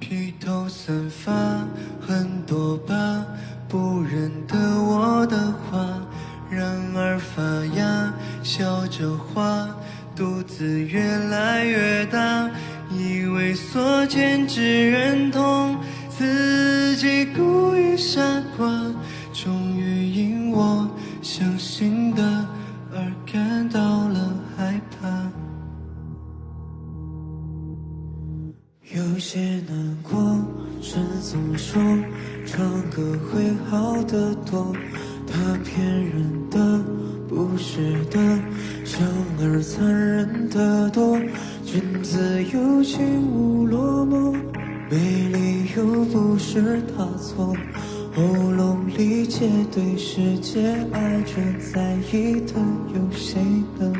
披头散发，很多疤，不认得我的话，然而发芽，笑着花，肚子越来越大，以为所见只认同，自己故意傻瓜，终于因我相信的而感神总说唱歌会好得多。他骗人的，不是的，想而残忍的多。君子有情无落寞，美丽又不是他错。喉咙里结对世界爱着在意的有谁呢？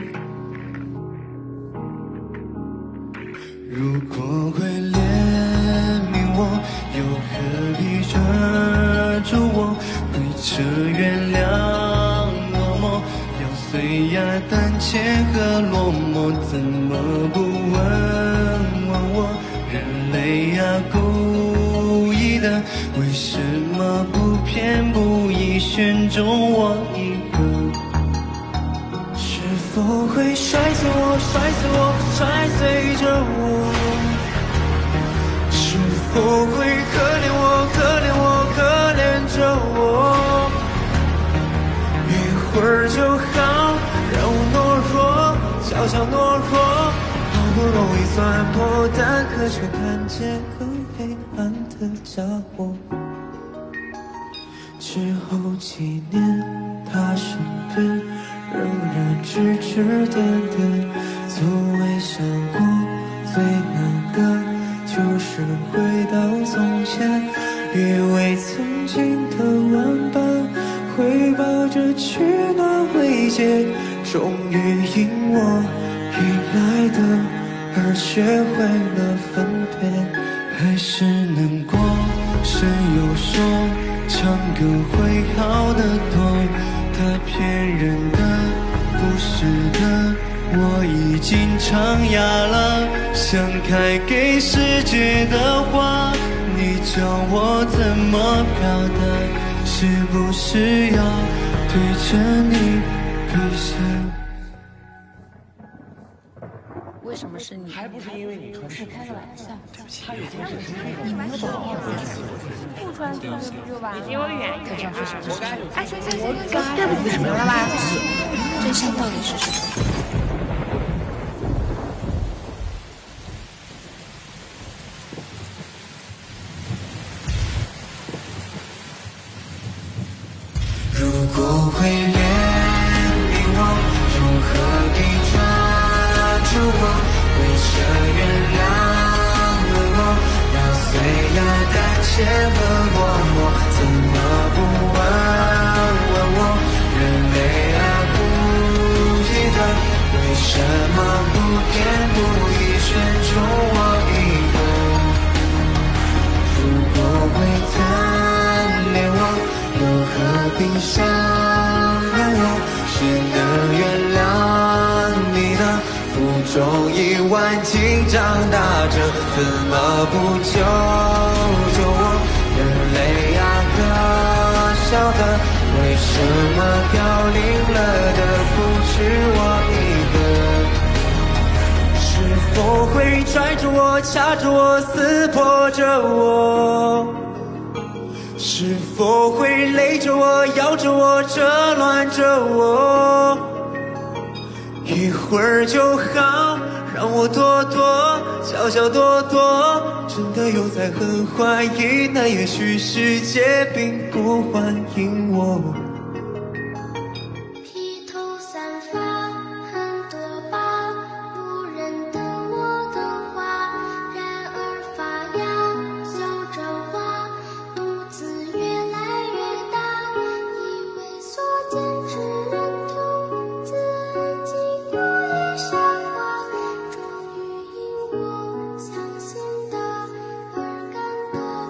如果这原谅我么？要碎牙胆怯和落寞，怎么不问问我？人类呀，故意的，为什么不偏不倚选中我一个？是否会摔碎我，摔碎我，摔碎着我？是否会算破，蛋可却看见更黑暗的家伙。之后几年，他身边仍然指指点点，从未想过最难的就是回到从前，以为曾经的玩伴会抱着取暖慰藉，终于因我依赖的而学会了分别，还是难过。谁又说唱歌会好得多？他骗人的，不是的。我已经唱哑了，想开给世界的话，你教我怎么表达？是不是要对着你微笑？什么是你？还不是因为你穿是开个玩笑。他已经是你没有保护好自己。不穿裙子不就完了？离我远一点啊！哎，行行行行行，对不起你们了吧？真相到底是什么？如果会怜悯我，又何必抓住我？为这原谅了我，要碎牙胆怯和落寞，怎么不问问我？人类啊，故意的，为什么不偏不倚选中我一个？如果会贪恋我，又何必伤害我？谁能原谅？中一万斤长大着，怎么不救救我？人类啊，可笑的，为什么凋零了的不止我一个？是否会拽着我、掐着我、撕破着我？是否会勒着我、咬着我、折乱着我？一会儿就好，让我躲躲，悄悄躲躲。真的有在很怀疑，那也许世界并不欢迎我。